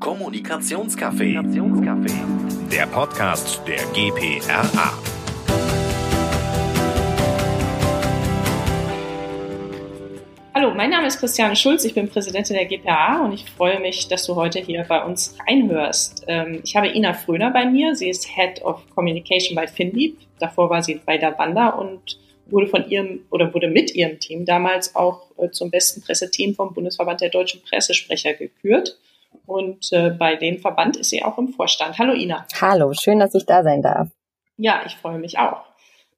Kommunikationscafé. Der Podcast der GPRA. Hallo, mein Name ist Christiane Schulz, ich bin Präsidentin der GPA und ich freue mich, dass du heute hier bei uns reinhörst. Ähm, ich habe Ina Fröner bei mir, sie ist Head of Communication bei FinLeap. Davor war sie bei der Wanda und wurde von ihrem oder wurde mit ihrem Team damals auch äh, zum besten Presseteam vom Bundesverband der deutschen Pressesprecher gekürt. Und äh, bei dem Verband ist sie auch im Vorstand. Hallo Ina. Hallo, schön, dass ich da sein darf. Ja, ich freue mich auch.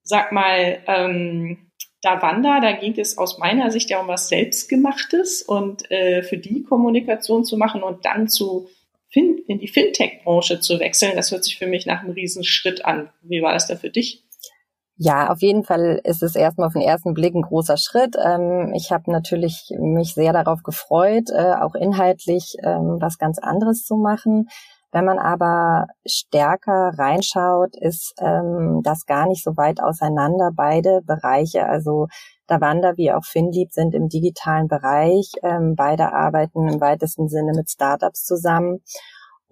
Sag mal, ähm, da Wanda, da ging es aus meiner Sicht ja um was Selbstgemachtes und äh, für die Kommunikation zu machen und dann zu fin in die Fintech-Branche zu wechseln, das hört sich für mich nach einem Riesenschritt an. Wie war das da für dich? Ja, auf jeden Fall ist es erstmal auf den ersten Blick ein großer Schritt. Ähm, ich habe natürlich mich sehr darauf gefreut, äh, auch inhaltlich ähm, was ganz anderes zu machen. Wenn man aber stärker reinschaut, ist ähm, das gar nicht so weit auseinander. Beide Bereiche, also Davanda wie auch Finlieb, sind im digitalen Bereich. Beide arbeiten im weitesten Sinne mit Startups zusammen.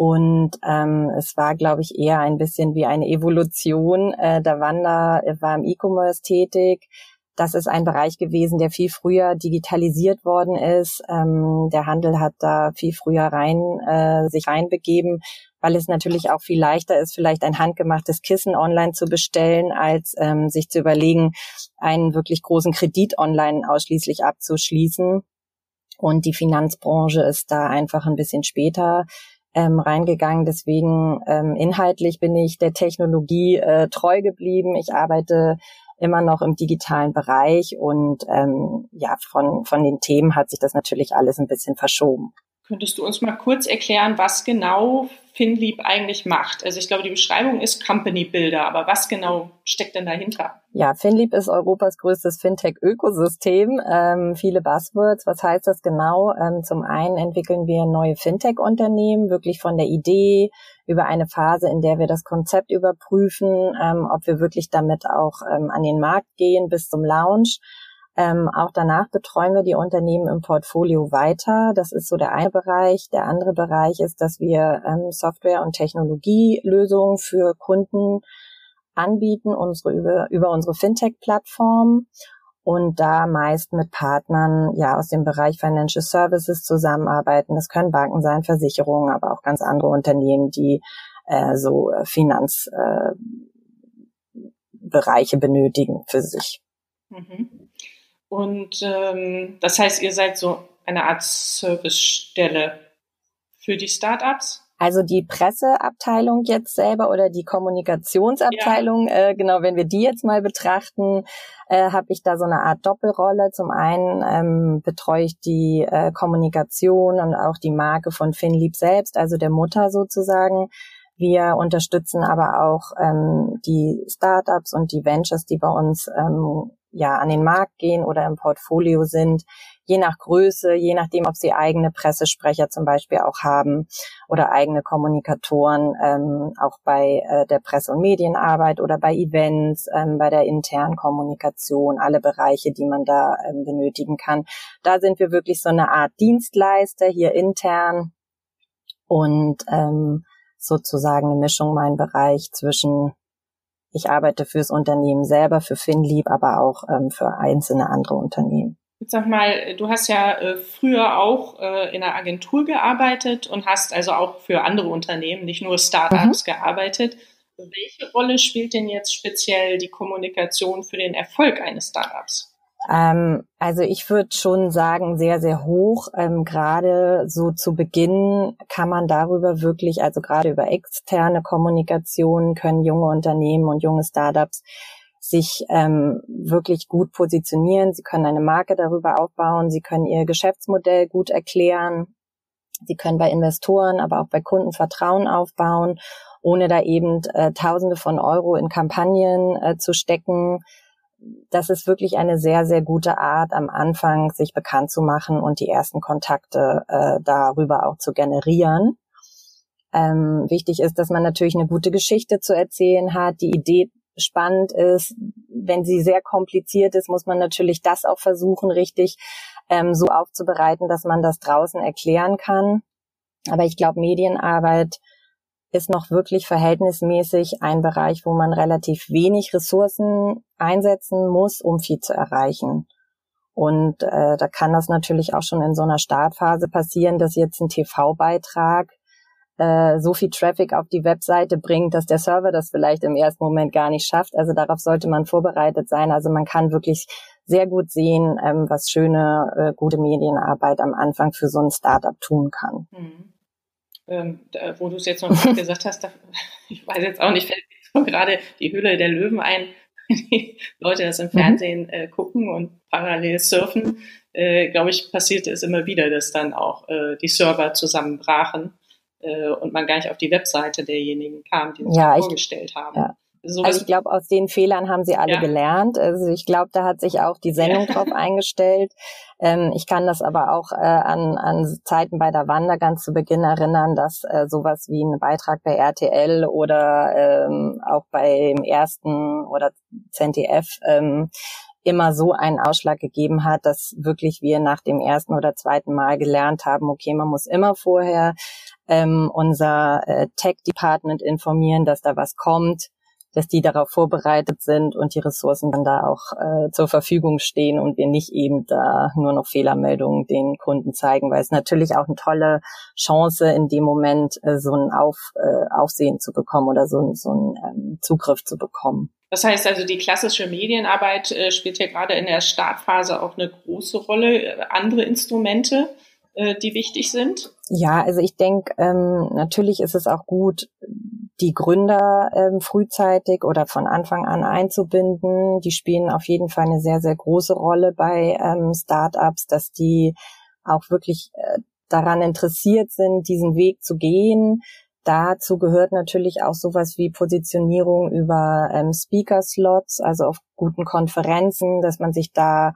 Und ähm, es war, glaube ich, eher ein bisschen wie eine Evolution. Äh, Davanda war im E-Commerce tätig. Das ist ein Bereich gewesen, der viel früher digitalisiert worden ist. Ähm, der Handel hat da viel früher rein äh, sich reinbegeben, weil es natürlich auch viel leichter ist, vielleicht ein handgemachtes Kissen online zu bestellen, als ähm, sich zu überlegen, einen wirklich großen Kredit online ausschließlich abzuschließen. Und die Finanzbranche ist da einfach ein bisschen später ähm, reingegangen. Deswegen ähm, inhaltlich bin ich der Technologie äh, treu geblieben. Ich arbeite immer noch im digitalen Bereich und ähm, ja, von, von den Themen hat sich das natürlich alles ein bisschen verschoben. Könntest du uns mal kurz erklären, was genau FinLeap eigentlich macht? Also ich glaube, die Beschreibung ist Company Builder, aber was genau steckt denn dahinter? Ja, FinLeap ist Europas größtes Fintech-Ökosystem. Ähm, viele Buzzwords. Was heißt das genau? Ähm, zum einen entwickeln wir neue Fintech-Unternehmen, wirklich von der Idee über eine Phase, in der wir das Konzept überprüfen, ähm, ob wir wirklich damit auch ähm, an den Markt gehen bis zum Launch. Ähm, auch danach betreuen wir die Unternehmen im Portfolio weiter. Das ist so der eine Bereich. Der andere Bereich ist, dass wir ähm, Software- und Technologielösungen für Kunden anbieten, unsere über, über unsere Fintech-Plattform und da meist mit Partnern ja aus dem Bereich Financial Services zusammenarbeiten. Das können Banken sein, Versicherungen, aber auch ganz andere Unternehmen, die äh, so Finanzbereiche äh, benötigen für sich. Mhm. Und ähm, das heißt, ihr seid so eine Art Servicestelle für die Startups? Also die Presseabteilung jetzt selber oder die Kommunikationsabteilung, ja. äh, genau, wenn wir die jetzt mal betrachten, äh, habe ich da so eine Art Doppelrolle. Zum einen ähm, betreue ich die äh, Kommunikation und auch die Marke von FinLeap selbst, also der Mutter sozusagen. Wir unterstützen aber auch ähm, die Startups und die Ventures, die bei uns ähm, ja an den Markt gehen oder im Portfolio sind, je nach Größe, je nachdem, ob sie eigene Pressesprecher zum Beispiel auch haben oder eigene Kommunikatoren, ähm, auch bei äh, der Presse- und Medienarbeit oder bei Events, ähm, bei der internen Kommunikation, alle Bereiche, die man da ähm, benötigen kann. Da sind wir wirklich so eine Art Dienstleister hier intern und ähm, sozusagen eine Mischung mein Bereich zwischen ich arbeite fürs Unternehmen selber, für FinLeap, aber auch ähm, für einzelne andere Unternehmen. Jetzt sag mal, du hast ja äh, früher auch äh, in einer Agentur gearbeitet und hast also auch für andere Unternehmen, nicht nur Startups, mhm. gearbeitet. Welche Rolle spielt denn jetzt speziell die Kommunikation für den Erfolg eines Startups? Ähm, also ich würde schon sagen, sehr, sehr hoch. Ähm, gerade so zu Beginn kann man darüber wirklich, also gerade über externe Kommunikation können junge Unternehmen und junge Startups sich ähm, wirklich gut positionieren. Sie können eine Marke darüber aufbauen. Sie können ihr Geschäftsmodell gut erklären. Sie können bei Investoren, aber auch bei Kunden Vertrauen aufbauen, ohne da eben äh, Tausende von Euro in Kampagnen äh, zu stecken das ist wirklich eine sehr, sehr gute Art, am Anfang sich bekannt zu machen und die ersten Kontakte äh, darüber auch zu generieren. Ähm, wichtig ist, dass man natürlich eine gute Geschichte zu erzählen hat, die Idee spannend ist. Wenn sie sehr kompliziert ist, muss man natürlich das auch versuchen, richtig ähm, so aufzubereiten, dass man das draußen erklären kann. Aber ich glaube, Medienarbeit ist noch wirklich verhältnismäßig ein Bereich, wo man relativ wenig Ressourcen einsetzen muss, um viel zu erreichen. Und äh, da kann das natürlich auch schon in so einer Startphase passieren, dass jetzt ein TV-Beitrag äh, so viel Traffic auf die Webseite bringt, dass der Server das vielleicht im ersten Moment gar nicht schafft. Also darauf sollte man vorbereitet sein. Also man kann wirklich sehr gut sehen, ähm, was schöne, äh, gute Medienarbeit am Anfang für so ein Startup tun kann. Mhm. Ähm, da, wo du es jetzt noch gesagt hast, da, ich weiß jetzt auch nicht, fällt mir gerade die Hülle der Löwen ein, die Leute das im mhm. Fernsehen äh, gucken und parallel surfen, äh, glaube ich, passierte es immer wieder, dass dann auch äh, die Server zusammenbrachen äh, und man gar nicht auf die Webseite derjenigen kam, die sich ja, vorgestellt haben. Ja. So also ich glaube, aus den Fehlern haben sie alle ja. gelernt. Also ich glaube, da hat sich auch die Sendung ja. drauf eingestellt. Ähm, ich kann das aber auch äh, an, an Zeiten bei der Wander ganz zu Beginn erinnern, dass äh, sowas wie ein Beitrag bei RTL oder ähm, auch beim ersten oder ZDF ähm, immer so einen Ausschlag gegeben hat, dass wirklich wir nach dem ersten oder zweiten Mal gelernt haben, okay, man muss immer vorher ähm, unser äh, Tech-Department informieren, dass da was kommt dass die darauf vorbereitet sind und die Ressourcen dann da auch äh, zur Verfügung stehen und wir nicht eben da nur noch Fehlermeldungen den Kunden zeigen, weil es natürlich auch eine tolle Chance in dem Moment äh, so ein Auf, äh, Aufsehen zu bekommen oder so, so einen ähm, Zugriff zu bekommen. Das heißt also, die klassische Medienarbeit äh, spielt ja gerade in der Startphase auch eine große Rolle. Äh, andere Instrumente, äh, die wichtig sind? Ja, also ich denke, ähm, natürlich ist es auch gut, die Gründer ähm, frühzeitig oder von Anfang an einzubinden. Die spielen auf jeden Fall eine sehr, sehr große Rolle bei ähm, Startups, dass die auch wirklich äh, daran interessiert sind, diesen Weg zu gehen. Dazu gehört natürlich auch sowas wie Positionierung über ähm, Speaker-Slots, also auf guten Konferenzen, dass man sich da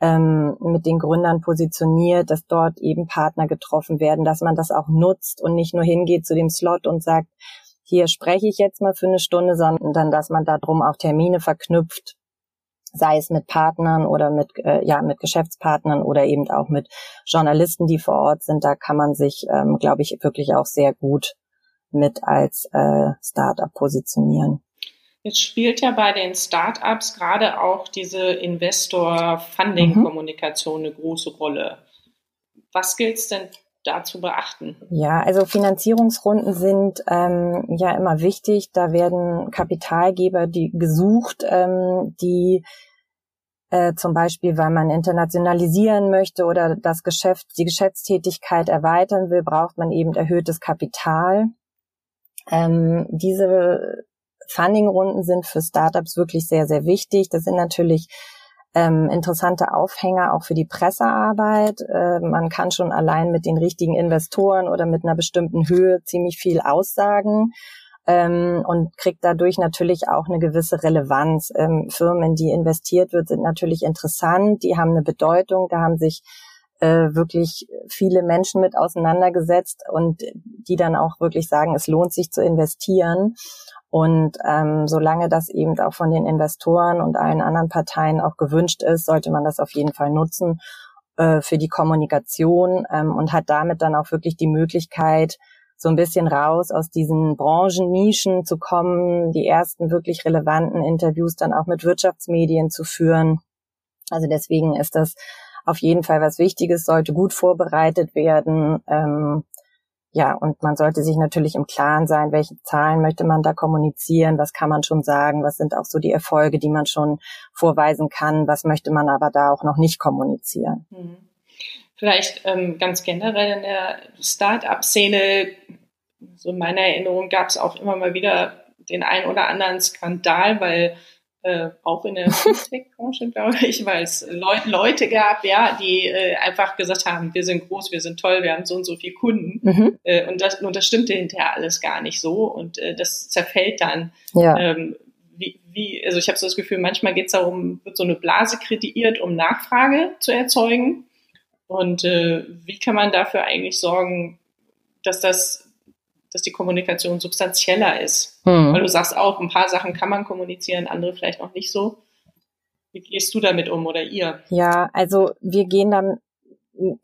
ähm, mit den Gründern positioniert, dass dort eben Partner getroffen werden, dass man das auch nutzt und nicht nur hingeht zu dem Slot und sagt, hier spreche ich jetzt mal für eine Stunde, sondern dass man da drum auch Termine verknüpft, sei es mit Partnern oder mit, äh, ja, mit Geschäftspartnern oder eben auch mit Journalisten, die vor Ort sind. Da kann man sich, ähm, glaube ich, wirklich auch sehr gut mit als äh, Startup positionieren. Jetzt spielt ja bei den Startups gerade auch diese Investor-Funding-Kommunikation eine große Rolle. Was gilt es denn da zu beachten? Ja, also Finanzierungsrunden sind ähm, ja immer wichtig. Da werden Kapitalgeber die gesucht, ähm, die äh, zum Beispiel, weil man internationalisieren möchte oder das Geschäft, die Geschäftstätigkeit erweitern will, braucht man eben erhöhtes Kapital. Ähm, diese Fundingrunden sind für Startups wirklich sehr, sehr wichtig. Das sind natürlich ähm, interessante Aufhänger auch für die Pressearbeit. Äh, man kann schon allein mit den richtigen Investoren oder mit einer bestimmten Höhe ziemlich viel aussagen ähm, und kriegt dadurch natürlich auch eine gewisse Relevanz. Ähm, Firmen, die investiert wird, sind natürlich interessant, die haben eine Bedeutung, da haben sich äh, wirklich viele Menschen mit auseinandergesetzt und die dann auch wirklich sagen, es lohnt sich zu investieren. Und ähm, solange das eben auch von den Investoren und allen anderen Parteien auch gewünscht ist, sollte man das auf jeden Fall nutzen äh, für die Kommunikation ähm, und hat damit dann auch wirklich die Möglichkeit, so ein bisschen raus aus diesen Branchennischen zu kommen, die ersten wirklich relevanten Interviews dann auch mit Wirtschaftsmedien zu führen. Also deswegen ist das auf jeden Fall was Wichtiges, sollte gut vorbereitet werden. Ähm, ja, und man sollte sich natürlich im Klaren sein, welche Zahlen möchte man da kommunizieren, was kann man schon sagen, was sind auch so die Erfolge, die man schon vorweisen kann, was möchte man aber da auch noch nicht kommunizieren. Mhm. Vielleicht ähm, ganz generell in der Start-up-Szene, so in meiner Erinnerung gab es auch immer mal wieder den einen oder anderen Skandal, weil äh, auch in der Tech-Branche, glaube ich, weil es Leu Leute gab, ja, die äh, einfach gesagt haben, wir sind groß, wir sind toll, wir haben so und so viele Kunden. Mhm. Äh, und, das, und das stimmte hinterher alles gar nicht so. Und äh, das zerfällt dann. Ja. Ähm, wie, wie, also ich habe so das Gefühl, manchmal geht es darum, wird so eine Blase kreiert, um Nachfrage zu erzeugen. Und äh, wie kann man dafür eigentlich sorgen, dass das dass die Kommunikation substanzieller ist. Hm. Weil du sagst auch, ein paar Sachen kann man kommunizieren, andere vielleicht noch nicht so. Wie gehst du damit um oder ihr? Ja, also wir gehen dann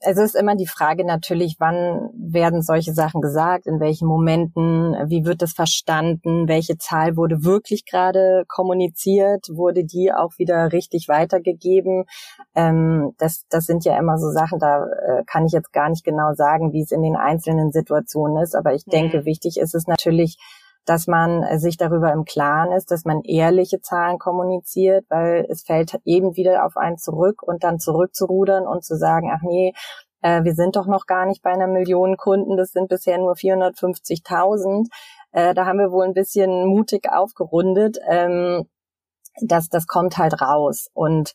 es ist immer die Frage natürlich, wann werden solche Sachen gesagt, in welchen Momenten, wie wird das verstanden, welche Zahl wurde wirklich gerade kommuniziert, wurde die auch wieder richtig weitergegeben. Ähm, das, das sind ja immer so Sachen, da äh, kann ich jetzt gar nicht genau sagen, wie es in den einzelnen Situationen ist, aber ich mhm. denke, wichtig ist es natürlich, dass man äh, sich darüber im Klaren ist, dass man ehrliche Zahlen kommuniziert, weil es fällt eben wieder auf einen zurück und dann zurückzurudern und zu sagen, ach nee, äh, wir sind doch noch gar nicht bei einer Million Kunden, das sind bisher nur 450.000. Äh, da haben wir wohl ein bisschen mutig aufgerundet. Ähm, das, das kommt halt raus. Und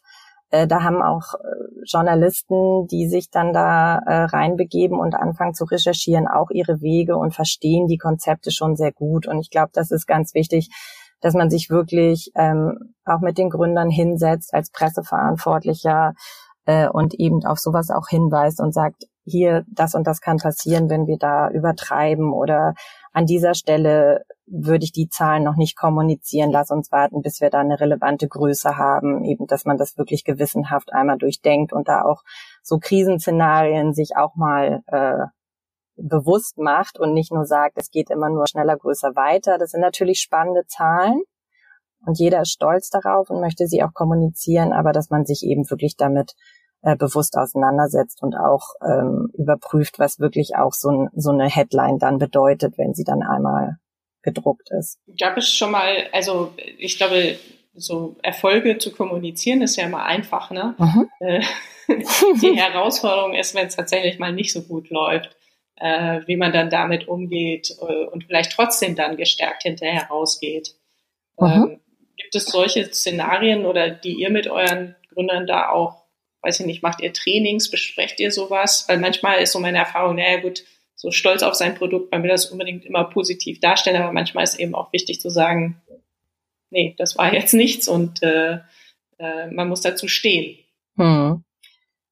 äh, da haben auch äh, Journalisten, die sich dann da äh, reinbegeben und anfangen zu recherchieren, auch ihre Wege und verstehen die Konzepte schon sehr gut. Und ich glaube, das ist ganz wichtig, dass man sich wirklich ähm, auch mit den Gründern hinsetzt als Presseverantwortlicher äh, und eben auf sowas auch hinweist und sagt, hier, das und das kann passieren, wenn wir da übertreiben oder an dieser Stelle würde ich die Zahlen noch nicht kommunizieren. Lass uns warten, bis wir da eine relevante Größe haben, eben, dass man das wirklich gewissenhaft einmal durchdenkt und da auch so Krisenszenarien sich auch mal äh, bewusst macht und nicht nur sagt, es geht immer nur schneller, größer weiter. Das sind natürlich spannende Zahlen und jeder ist stolz darauf und möchte sie auch kommunizieren, aber dass man sich eben wirklich damit äh, bewusst auseinandersetzt und auch ähm, überprüft, was wirklich auch so, so eine Headline dann bedeutet, wenn sie dann einmal gedruckt ist. Gab es schon mal, also ich glaube, so Erfolge zu kommunizieren ist ja immer einfach, ne? Mhm. Äh, die Herausforderung ist, wenn es tatsächlich mal nicht so gut läuft, äh, wie man dann damit umgeht äh, und vielleicht trotzdem dann gestärkt hinterher rausgeht. Mhm. Ähm, gibt es solche Szenarien oder die ihr mit euren Gründern da auch, weiß ich nicht, macht ihr Trainings, besprecht ihr sowas? Weil manchmal ist so meine Erfahrung, naja gut, so stolz auf sein Produkt, man will das unbedingt immer positiv darstellen, aber manchmal ist eben auch wichtig zu sagen, nee, das war jetzt nichts und äh, äh, man muss dazu stehen. Hm.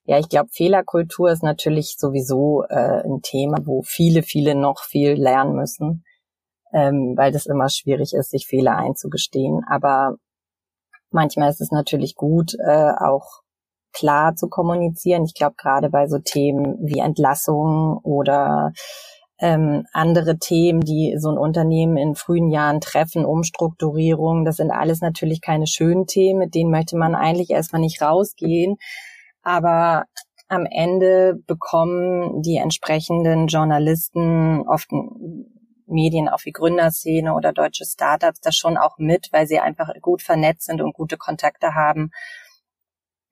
Ja, ich glaube, Fehlerkultur ist natürlich sowieso äh, ein Thema, wo viele, viele noch viel lernen müssen, ähm, weil das immer schwierig ist, sich Fehler einzugestehen. Aber manchmal ist es natürlich gut, äh, auch klar zu kommunizieren. Ich glaube, gerade bei so Themen wie Entlassung oder ähm, andere Themen, die so ein Unternehmen in frühen Jahren treffen, Umstrukturierung, das sind alles natürlich keine schönen Themen, mit denen möchte man eigentlich erstmal nicht rausgehen. Aber am Ende bekommen die entsprechenden Journalisten, oft Medien, auch wie Gründerszene oder deutsche Startups, das schon auch mit, weil sie einfach gut vernetzt sind und gute Kontakte haben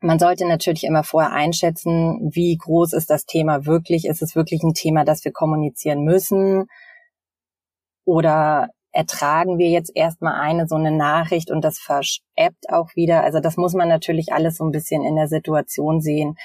man sollte natürlich immer vorher einschätzen, wie groß ist das Thema wirklich. Ist es wirklich ein Thema, das wir kommunizieren müssen? Oder ertragen wir jetzt erstmal eine so eine Nachricht und das verschäppt auch wieder? Also das muss man natürlich alles so ein bisschen in der Situation sehen.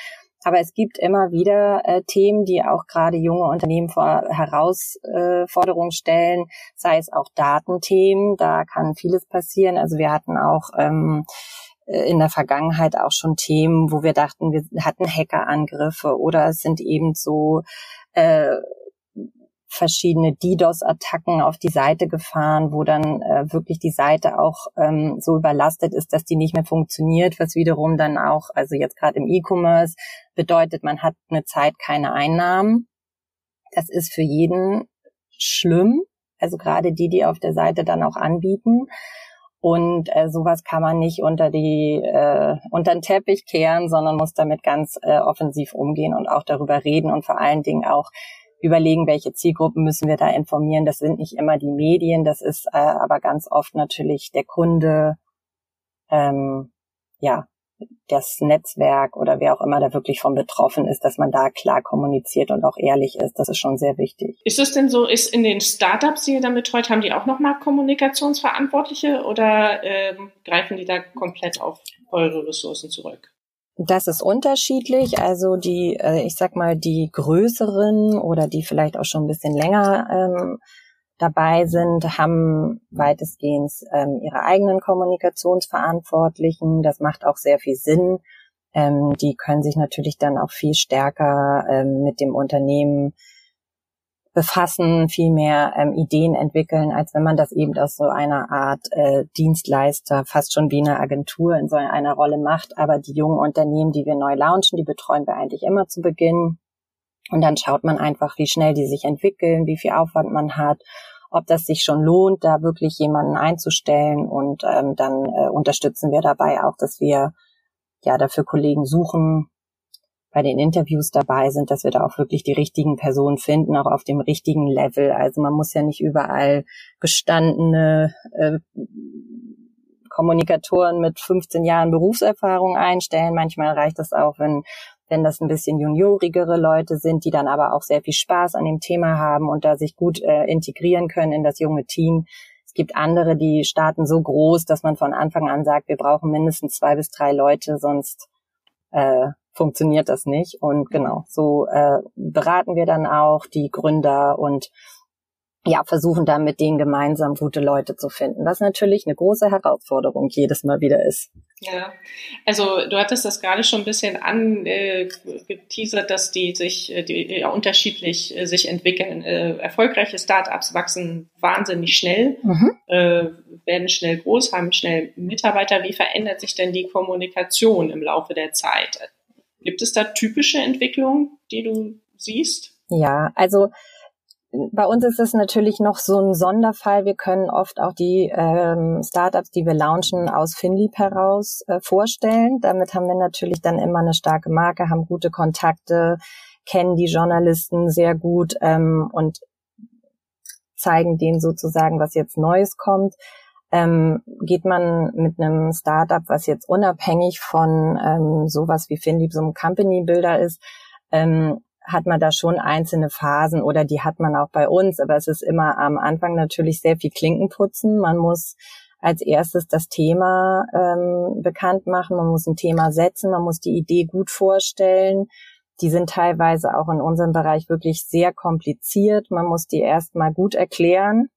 Aber es gibt immer wieder äh, Themen, die auch gerade junge Unternehmen vor Herausforderungen stellen, sei es auch Datenthemen, da kann vieles passieren. Also wir hatten auch ähm, äh, in der Vergangenheit auch schon Themen, wo wir dachten, wir hatten Hackerangriffe oder es sind eben so äh, verschiedene DDoS-Attacken auf die Seite gefahren, wo dann äh, wirklich die Seite auch ähm, so überlastet ist, dass die nicht mehr funktioniert, was wiederum dann auch, also jetzt gerade im E-Commerce, bedeutet, man hat eine Zeit keine Einnahmen. Das ist für jeden schlimm, also gerade die, die auf der Seite dann auch anbieten. Und äh, sowas kann man nicht unter die äh, unter den Teppich kehren, sondern muss damit ganz äh, offensiv umgehen und auch darüber reden und vor allen Dingen auch überlegen, welche Zielgruppen müssen wir da informieren. Das sind nicht immer die Medien, das ist äh, aber ganz oft natürlich der Kunde, ähm, ja, das Netzwerk oder wer auch immer da wirklich von betroffen ist, dass man da klar kommuniziert und auch ehrlich ist. Das ist schon sehr wichtig. Ist es denn so, ist in den Startups, die ihr dann betreut, haben die auch nochmal Kommunikationsverantwortliche oder ähm, greifen die da komplett auf eure Ressourcen zurück? Das ist unterschiedlich. Also die, äh, ich sag mal, die größeren oder die vielleicht auch schon ein bisschen länger ähm, dabei sind, haben weitestgehend ähm, ihre eigenen Kommunikationsverantwortlichen. Das macht auch sehr viel Sinn. Ähm, die können sich natürlich dann auch viel stärker ähm, mit dem Unternehmen befassen, viel mehr ähm, Ideen entwickeln, als wenn man das eben aus so einer Art äh, Dienstleister, fast schon wie eine Agentur in so einer Rolle macht. Aber die jungen Unternehmen, die wir neu launchen, die betreuen wir eigentlich immer zu Beginn. Und dann schaut man einfach, wie schnell die sich entwickeln, wie viel Aufwand man hat, ob das sich schon lohnt, da wirklich jemanden einzustellen. Und ähm, dann äh, unterstützen wir dabei auch, dass wir ja dafür Kollegen suchen, bei den Interviews dabei sind, dass wir da auch wirklich die richtigen Personen finden, auch auf dem richtigen Level. Also man muss ja nicht überall gestandene äh, Kommunikatoren mit 15 Jahren Berufserfahrung einstellen. Manchmal reicht das auch, wenn wenn das ein bisschen juniorigere Leute sind, die dann aber auch sehr viel Spaß an dem Thema haben und da sich gut äh, integrieren können in das junge Team. Es gibt andere, die starten so groß, dass man von Anfang an sagt, wir brauchen mindestens zwei bis drei Leute, sonst äh, funktioniert das nicht. Und genau, so äh, beraten wir dann auch die Gründer und ja, versuchen dann mit denen gemeinsam gute Leute zu finden, was natürlich eine große Herausforderung jedes Mal wieder ist. Ja, also du hattest das gerade schon ein bisschen angeteasert, äh, dass die sich äh, die, ja, unterschiedlich äh, sich entwickeln. Erfolgreiche Startups wachsen wahnsinnig schnell, mhm. werden schnell groß, haben schnell Mitarbeiter. Wie verändert sich denn die Kommunikation im Laufe der Zeit? Gibt es da typische Entwicklungen, die du siehst? Ja, also bei uns ist es natürlich noch so ein Sonderfall. Wir können oft auch die ähm, Startups, die wir launchen, aus Finlieb heraus äh, vorstellen. Damit haben wir natürlich dann immer eine starke Marke, haben gute Kontakte, kennen die Journalisten sehr gut ähm, und zeigen denen sozusagen, was jetzt Neues kommt. Ähm, geht man mit einem Startup, was jetzt unabhängig von ähm, sowas wie Finlieb so ein Company Builder ist, ähm, hat man da schon einzelne Phasen oder die hat man auch bei uns, aber es ist immer am Anfang natürlich sehr viel Klinkenputzen. Man muss als erstes das Thema ähm, bekannt machen, man muss ein Thema setzen, man muss die Idee gut vorstellen. Die sind teilweise auch in unserem Bereich wirklich sehr kompliziert. Man muss die erstmal gut erklären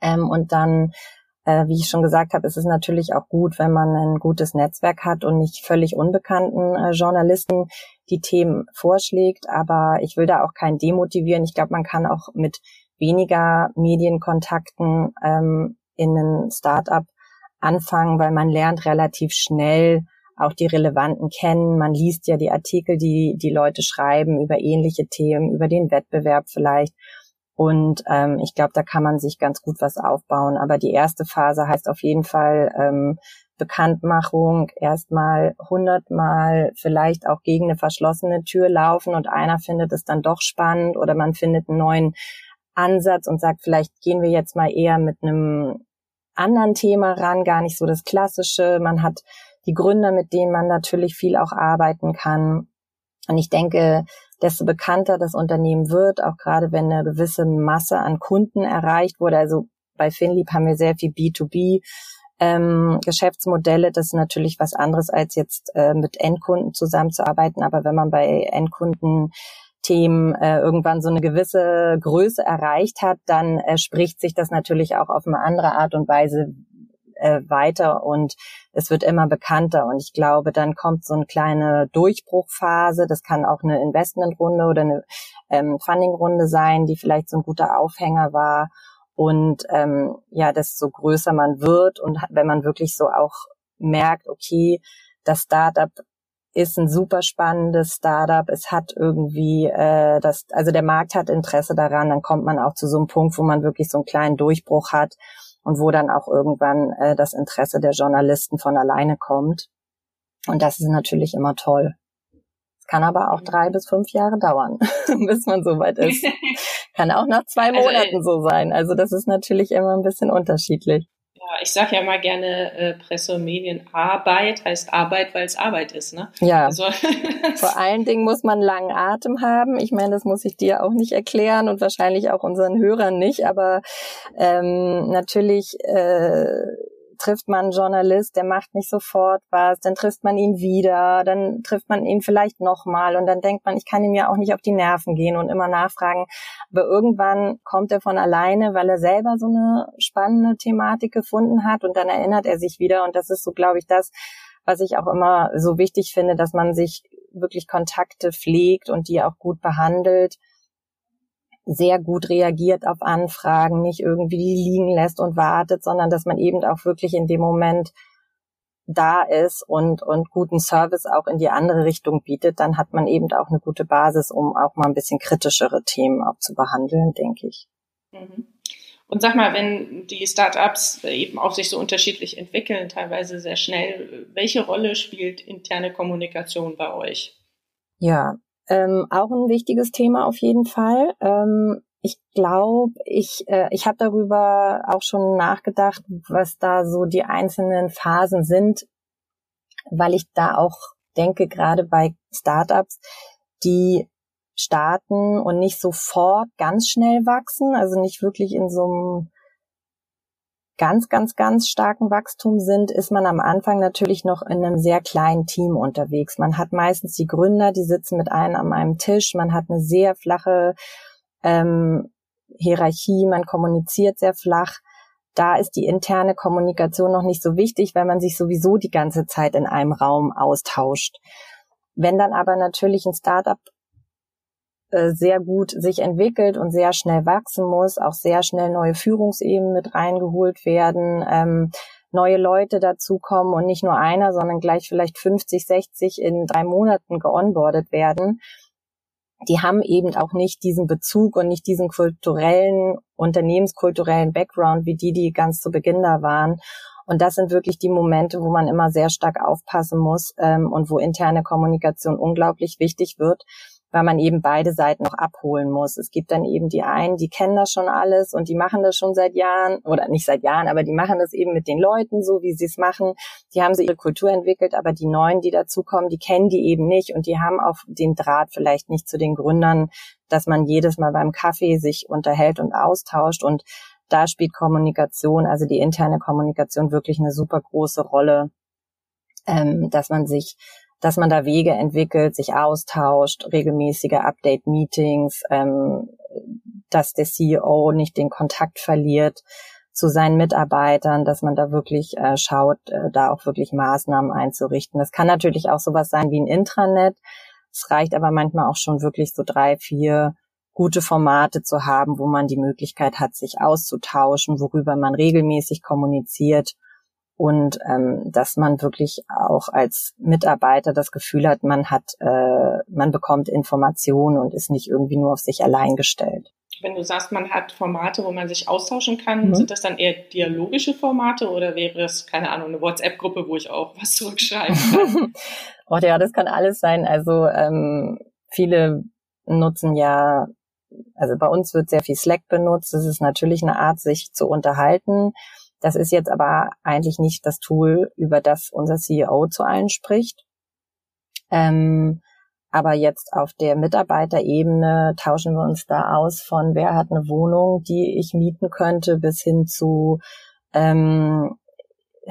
ähm, und dann äh, wie ich schon gesagt habe, ist es natürlich auch gut, wenn man ein gutes Netzwerk hat und nicht völlig unbekannten äh, Journalisten die Themen vorschlägt. Aber ich will da auch keinen demotivieren. Ich glaube, man kann auch mit weniger Medienkontakten ähm, in ein Startup anfangen, weil man lernt relativ schnell auch die relevanten kennen. Man liest ja die Artikel, die die Leute schreiben über ähnliche Themen, über den Wettbewerb vielleicht. Und ähm, ich glaube, da kann man sich ganz gut was aufbauen. Aber die erste Phase heißt auf jeden Fall ähm, Bekanntmachung, erstmal hundertmal vielleicht auch gegen eine verschlossene Tür laufen und einer findet es dann doch spannend oder man findet einen neuen Ansatz und sagt, vielleicht gehen wir jetzt mal eher mit einem anderen Thema ran, gar nicht so das Klassische. Man hat die Gründer, mit denen man natürlich viel auch arbeiten kann. Und ich denke, desto bekannter das Unternehmen wird, auch gerade wenn eine gewisse Masse an Kunden erreicht wurde. Also bei Finlieb haben wir sehr viel B2B. Ähm, Geschäftsmodelle, das ist natürlich was anderes als jetzt äh, mit Endkunden zusammenzuarbeiten. Aber wenn man bei Endkunden Themen äh, irgendwann so eine gewisse Größe erreicht hat, dann äh, spricht sich das natürlich auch auf eine andere Art und Weise äh, weiter und es wird immer bekannter. Und ich glaube, dann kommt so eine kleine Durchbruchphase. Das kann auch eine Investmentrunde oder eine ähm, Fundingrunde sein, die vielleicht so ein guter Aufhänger war. Und ähm, ja, desto größer man wird und wenn man wirklich so auch merkt, okay, das Startup ist ein super spannendes Startup. Es hat irgendwie äh, das, also der Markt hat Interesse daran, dann kommt man auch zu so einem Punkt, wo man wirklich so einen kleinen Durchbruch hat und wo dann auch irgendwann äh, das Interesse der Journalisten von alleine kommt. Und das ist natürlich immer toll. Es kann aber auch drei bis fünf Jahre dauern, bis man soweit ist. kann auch nach zwei also, Monaten also, so sein. Also das ist natürlich immer ein bisschen unterschiedlich ich sage ja mal gerne, äh, Presse- und Medienarbeit heißt Arbeit, weil es Arbeit ist. Ne? Ja. Also, Vor allen Dingen muss man langen Atem haben. Ich meine, das muss ich dir auch nicht erklären und wahrscheinlich auch unseren Hörern nicht. Aber ähm, natürlich äh, trifft man einen Journalist, der macht nicht sofort was, dann trifft man ihn wieder, dann trifft man ihn vielleicht nochmal und dann denkt man, ich kann ihm ja auch nicht auf die Nerven gehen und immer nachfragen. Aber irgendwann kommt er von alleine, weil er selber so eine spannende Thematik gefunden hat und dann erinnert er sich wieder und das ist so, glaube ich, das, was ich auch immer so wichtig finde, dass man sich wirklich Kontakte pflegt und die auch gut behandelt sehr gut reagiert auf Anfragen, nicht irgendwie die liegen lässt und wartet, sondern dass man eben auch wirklich in dem Moment da ist und, und guten Service auch in die andere Richtung bietet, dann hat man eben auch eine gute Basis, um auch mal ein bisschen kritischere Themen auch zu behandeln, denke ich. Mhm. Und sag mal, wenn die Startups eben auch sich so unterschiedlich entwickeln, teilweise sehr schnell, welche Rolle spielt interne Kommunikation bei euch? Ja, ähm, auch ein wichtiges Thema auf jeden Fall. Ähm, ich glaube, ich, äh, ich habe darüber auch schon nachgedacht, was da so die einzelnen Phasen sind, weil ich da auch denke, gerade bei Startups, die starten und nicht sofort ganz schnell wachsen, also nicht wirklich in so einem ganz, ganz, ganz starken Wachstum sind, ist man am Anfang natürlich noch in einem sehr kleinen Team unterwegs. Man hat meistens die Gründer, die sitzen mit einem an einem Tisch, man hat eine sehr flache ähm, Hierarchie, man kommuniziert sehr flach. Da ist die interne Kommunikation noch nicht so wichtig, weil man sich sowieso die ganze Zeit in einem Raum austauscht. Wenn dann aber natürlich ein Startup äh, sehr gut sich entwickelt und sehr schnell wachsen muss, auch sehr schnell neue Führungsebenen mit reingeholt werden, ähm, neue Leute dazukommen und nicht nur einer, sondern gleich vielleicht 50, 60 in drei Monaten geonboardet werden. Die haben eben auch nicht diesen Bezug und nicht diesen kulturellen, unternehmenskulturellen Background, wie die, die ganz zu Beginn da waren. Und das sind wirklich die Momente, wo man immer sehr stark aufpassen muss ähm, und wo interne Kommunikation unglaublich wichtig wird, weil man eben beide Seiten noch abholen muss. Es gibt dann eben die einen, die kennen das schon alles und die machen das schon seit Jahren oder nicht seit Jahren, aber die machen das eben mit den Leuten so, wie sie es machen. Die haben sie ihre Kultur entwickelt, aber die neuen, die dazukommen, die kennen die eben nicht und die haben auch den Draht vielleicht nicht zu den Gründern, dass man jedes Mal beim Kaffee sich unterhält und austauscht und da spielt Kommunikation, also die interne Kommunikation wirklich eine super große Rolle, ähm, dass man sich dass man da Wege entwickelt, sich austauscht, regelmäßige Update-Meetings, ähm, dass der CEO nicht den Kontakt verliert zu seinen Mitarbeitern, dass man da wirklich äh, schaut, äh, da auch wirklich Maßnahmen einzurichten. Das kann natürlich auch sowas sein wie ein Intranet. Es reicht aber manchmal auch schon wirklich so drei, vier gute Formate zu haben, wo man die Möglichkeit hat, sich auszutauschen, worüber man regelmäßig kommuniziert und ähm, dass man wirklich auch als Mitarbeiter das Gefühl hat, man hat, äh, man bekommt Informationen und ist nicht irgendwie nur auf sich allein gestellt. Wenn du sagst, man hat Formate, wo man sich austauschen kann, mhm. sind das dann eher dialogische Formate oder wäre es, keine Ahnung, eine WhatsApp-Gruppe, wo ich auch was zurückschreiben kann? oh, ja, das kann alles sein. Also ähm, viele nutzen ja, also bei uns wird sehr viel Slack benutzt. Das ist natürlich eine Art, sich zu unterhalten. Das ist jetzt aber eigentlich nicht das Tool, über das unser CEO zu allen spricht. Ähm, aber jetzt auf der Mitarbeiterebene tauschen wir uns da aus von, wer hat eine Wohnung, die ich mieten könnte, bis hin zu, ähm,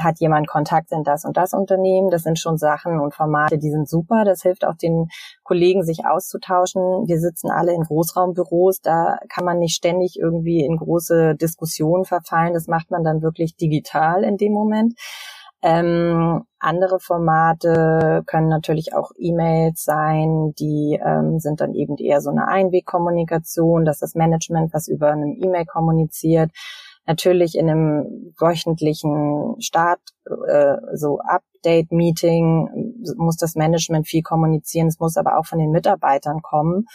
hat jemand Kontakt in das und das Unternehmen. Das sind schon Sachen und Formate, die sind super. Das hilft auch den Kollegen, sich auszutauschen. Wir sitzen alle in Großraumbüros. Da kann man nicht ständig irgendwie in große Diskussionen verfallen. Das macht man dann wirklich digital in dem Moment. Ähm, andere Formate können natürlich auch E-Mails sein, die ähm, sind dann eben eher so eine Einwegkommunikation, dass das Management was über eine E-Mail kommuniziert natürlich in einem wöchentlichen Start, äh, so Update-Meeting muss das Management viel kommunizieren, es muss aber auch von den Mitarbeitern kommen.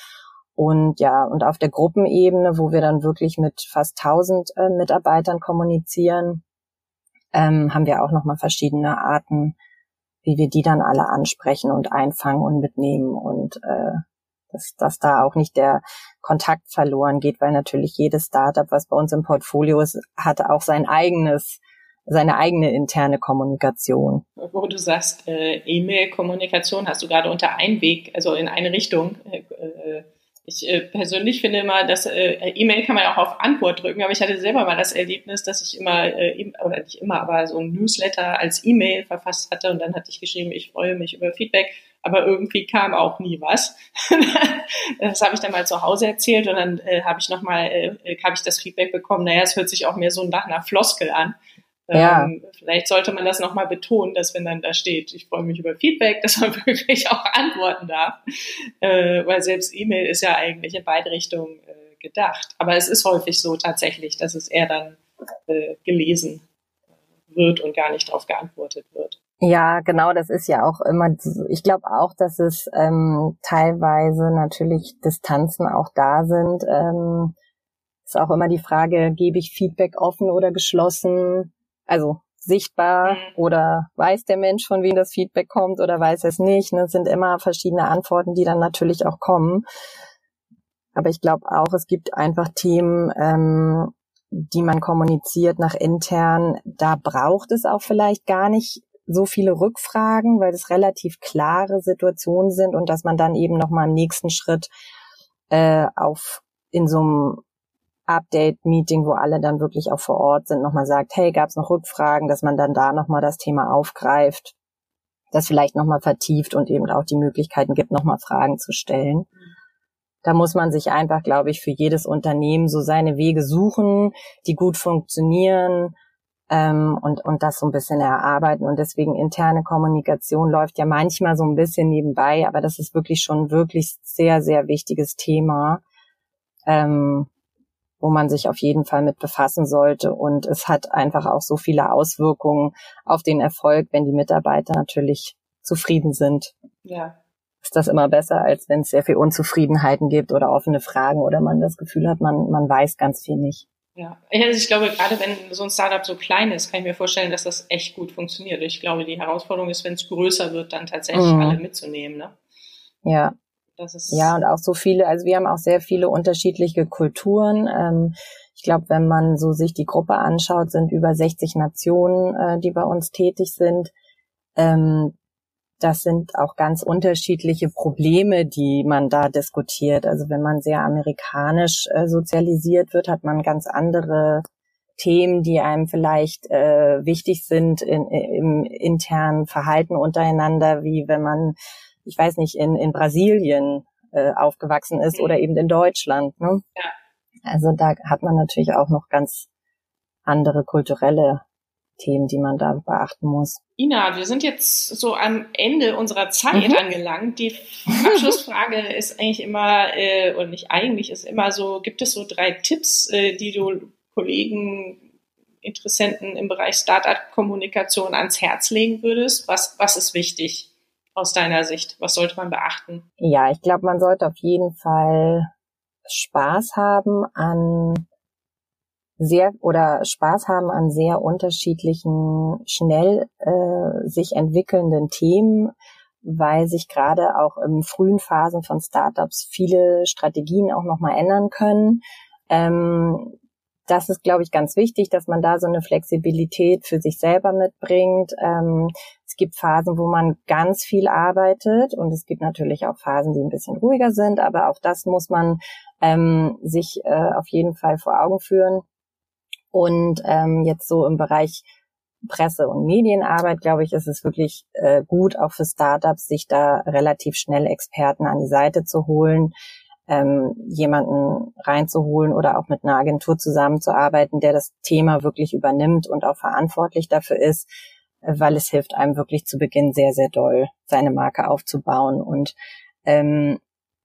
Und ja, und auf der Gruppenebene, wo wir dann wirklich mit fast 1000 äh, Mitarbeitern kommunizieren, ähm, haben wir auch nochmal verschiedene Arten, wie wir die dann alle ansprechen und einfangen und mitnehmen und äh, dass, dass da auch nicht der Kontakt verloren geht, weil natürlich jedes Startup, was bei uns im Portfolio ist, hat auch sein eigenes seine eigene interne Kommunikation. Wo du sagst, äh, E-Mail-Kommunikation hast du gerade unter einen Weg, also in eine Richtung. Äh, äh, ich äh, persönlich finde immer, dass äh, E-Mail kann man auch auf Antwort drücken, aber ich hatte selber mal das Erlebnis, dass ich immer, äh, oder nicht immer, aber so ein Newsletter als E-Mail verfasst hatte und dann hatte ich geschrieben, ich freue mich über Feedback aber irgendwie kam auch nie was. das habe ich dann mal zu Hause erzählt und dann äh, habe ich nochmal, äh, äh habe ich das Feedback bekommen, naja, es hört sich auch mehr so nach einer Floskel an. Ja. Ähm, vielleicht sollte man das nochmal betonen, dass wenn dann da steht, ich freue mich über Feedback, dass man wirklich auch antworten darf. Äh, weil selbst E-Mail ist ja eigentlich in beide Richtungen äh, gedacht. Aber es ist häufig so tatsächlich, dass es eher dann äh, gelesen wird und gar nicht darauf geantwortet wird. Ja, genau, das ist ja auch immer, ich glaube auch, dass es ähm, teilweise natürlich Distanzen auch da sind. Ähm, ist auch immer die Frage, gebe ich Feedback offen oder geschlossen? Also sichtbar mhm. oder weiß der Mensch, von wem das Feedback kommt oder weiß es nicht. Ne? sind immer verschiedene Antworten, die dann natürlich auch kommen. Aber ich glaube auch, es gibt einfach Themen, ähm, die man kommuniziert nach intern. Da braucht es auch vielleicht gar nicht so viele Rückfragen, weil es relativ klare Situationen sind und dass man dann eben nochmal im nächsten Schritt äh, auf in so einem Update-Meeting, wo alle dann wirklich auch vor Ort sind, nochmal sagt, hey, gab es noch Rückfragen, dass man dann da nochmal das Thema aufgreift, das vielleicht nochmal vertieft und eben auch die Möglichkeiten gibt, nochmal Fragen zu stellen. Da muss man sich einfach, glaube ich, für jedes Unternehmen so seine Wege suchen, die gut funktionieren ähm, und, und das so ein bisschen erarbeiten. Und deswegen interne Kommunikation läuft ja manchmal so ein bisschen nebenbei, aber das ist wirklich schon wirklich sehr, sehr wichtiges Thema. Ähm, wo man sich auf jeden Fall mit befassen sollte. Und es hat einfach auch so viele Auswirkungen auf den Erfolg, wenn die Mitarbeiter natürlich zufrieden sind. Ja. Ist das immer besser, als wenn es sehr viel Unzufriedenheiten gibt oder offene Fragen oder man das Gefühl hat, man, man weiß ganz viel nicht. Ja, also ich glaube, gerade wenn so ein Startup so klein ist, kann ich mir vorstellen, dass das echt gut funktioniert. Ich glaube, die Herausforderung ist, wenn es größer wird, dann tatsächlich mhm. alle mitzunehmen. Ne? Ja, ja, und auch so viele, also wir haben auch sehr viele unterschiedliche Kulturen. Ähm, ich glaube, wenn man so sich die Gruppe anschaut, sind über 60 Nationen, äh, die bei uns tätig sind. Ähm, das sind auch ganz unterschiedliche Probleme, die man da diskutiert. Also wenn man sehr amerikanisch äh, sozialisiert wird, hat man ganz andere Themen, die einem vielleicht äh, wichtig sind in, im internen Verhalten untereinander, wie wenn man ich weiß nicht, in, in Brasilien äh, aufgewachsen ist oder eben in Deutschland. Ne? Ja. Also da hat man natürlich auch noch ganz andere kulturelle Themen, die man da beachten muss. Ina, wir sind jetzt so am Ende unserer Zeit mhm. angelangt. Die Abschlussfrage ist eigentlich immer, äh, und nicht eigentlich, ist immer so, gibt es so drei Tipps, äh, die du Kollegen, Interessenten im Bereich Startup-Kommunikation ans Herz legen würdest? Was, was ist wichtig? aus deiner Sicht? Was sollte man beachten? Ja, ich glaube, man sollte auf jeden Fall Spaß haben an sehr oder Spaß haben an sehr unterschiedlichen, schnell äh, sich entwickelnden Themen, weil sich gerade auch im frühen Phasen von Startups viele Strategien auch nochmal ändern können. Ähm, das ist, glaube ich, ganz wichtig, dass man da so eine Flexibilität für sich selber mitbringt. Ähm, es gibt Phasen, wo man ganz viel arbeitet und es gibt natürlich auch Phasen, die ein bisschen ruhiger sind, aber auch das muss man ähm, sich äh, auf jeden Fall vor Augen führen. Und ähm, jetzt so im Bereich Presse- und Medienarbeit, glaube ich, ist es wirklich äh, gut, auch für Startups, sich da relativ schnell Experten an die Seite zu holen, ähm, jemanden reinzuholen oder auch mit einer Agentur zusammenzuarbeiten, der das Thema wirklich übernimmt und auch verantwortlich dafür ist, weil es hilft einem wirklich zu Beginn sehr, sehr doll, seine Marke aufzubauen. Und ähm,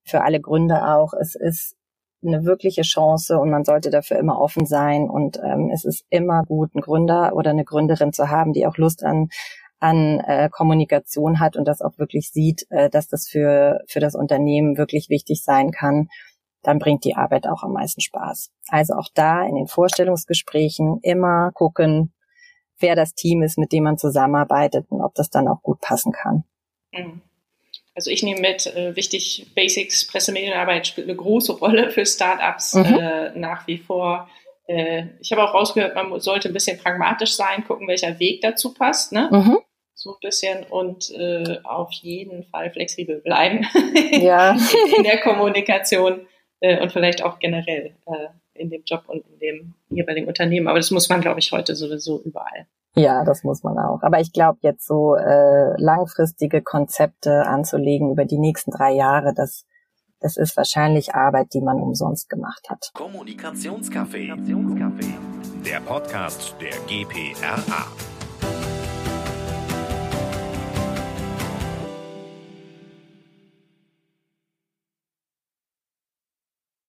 für alle Gründe auch, es ist eine wirkliche Chance und man sollte dafür immer offen sein. Und ähm, es ist immer gut, einen Gründer oder eine Gründerin zu haben, die auch Lust an an äh, Kommunikation hat und das auch wirklich sieht, äh, dass das für, für das Unternehmen wirklich wichtig sein kann, dann bringt die Arbeit auch am meisten Spaß. Also auch da in den Vorstellungsgesprächen immer gucken, wer das Team ist, mit dem man zusammenarbeitet und ob das dann auch gut passen kann. Mhm. Also ich nehme mit, äh, wichtig, Basics, Pressemedienarbeit spielt eine große Rolle für Startups mhm. äh, nach wie vor. Äh, ich habe auch rausgehört, man sollte ein bisschen pragmatisch sein, gucken, welcher Weg dazu passt. Ne? Mhm so ein bisschen und äh, auf jeden Fall flexibel bleiben ja. in der Kommunikation äh, und vielleicht auch generell äh, in dem Job und in dem jeweiligen Unternehmen. Aber das muss man, glaube ich, heute sowieso überall. Ja, das muss man auch. Aber ich glaube, jetzt so äh, langfristige Konzepte anzulegen über die nächsten drei Jahre, das, das ist wahrscheinlich Arbeit, die man umsonst gemacht hat. Kommunikationscafé. Der Podcast der GPRA.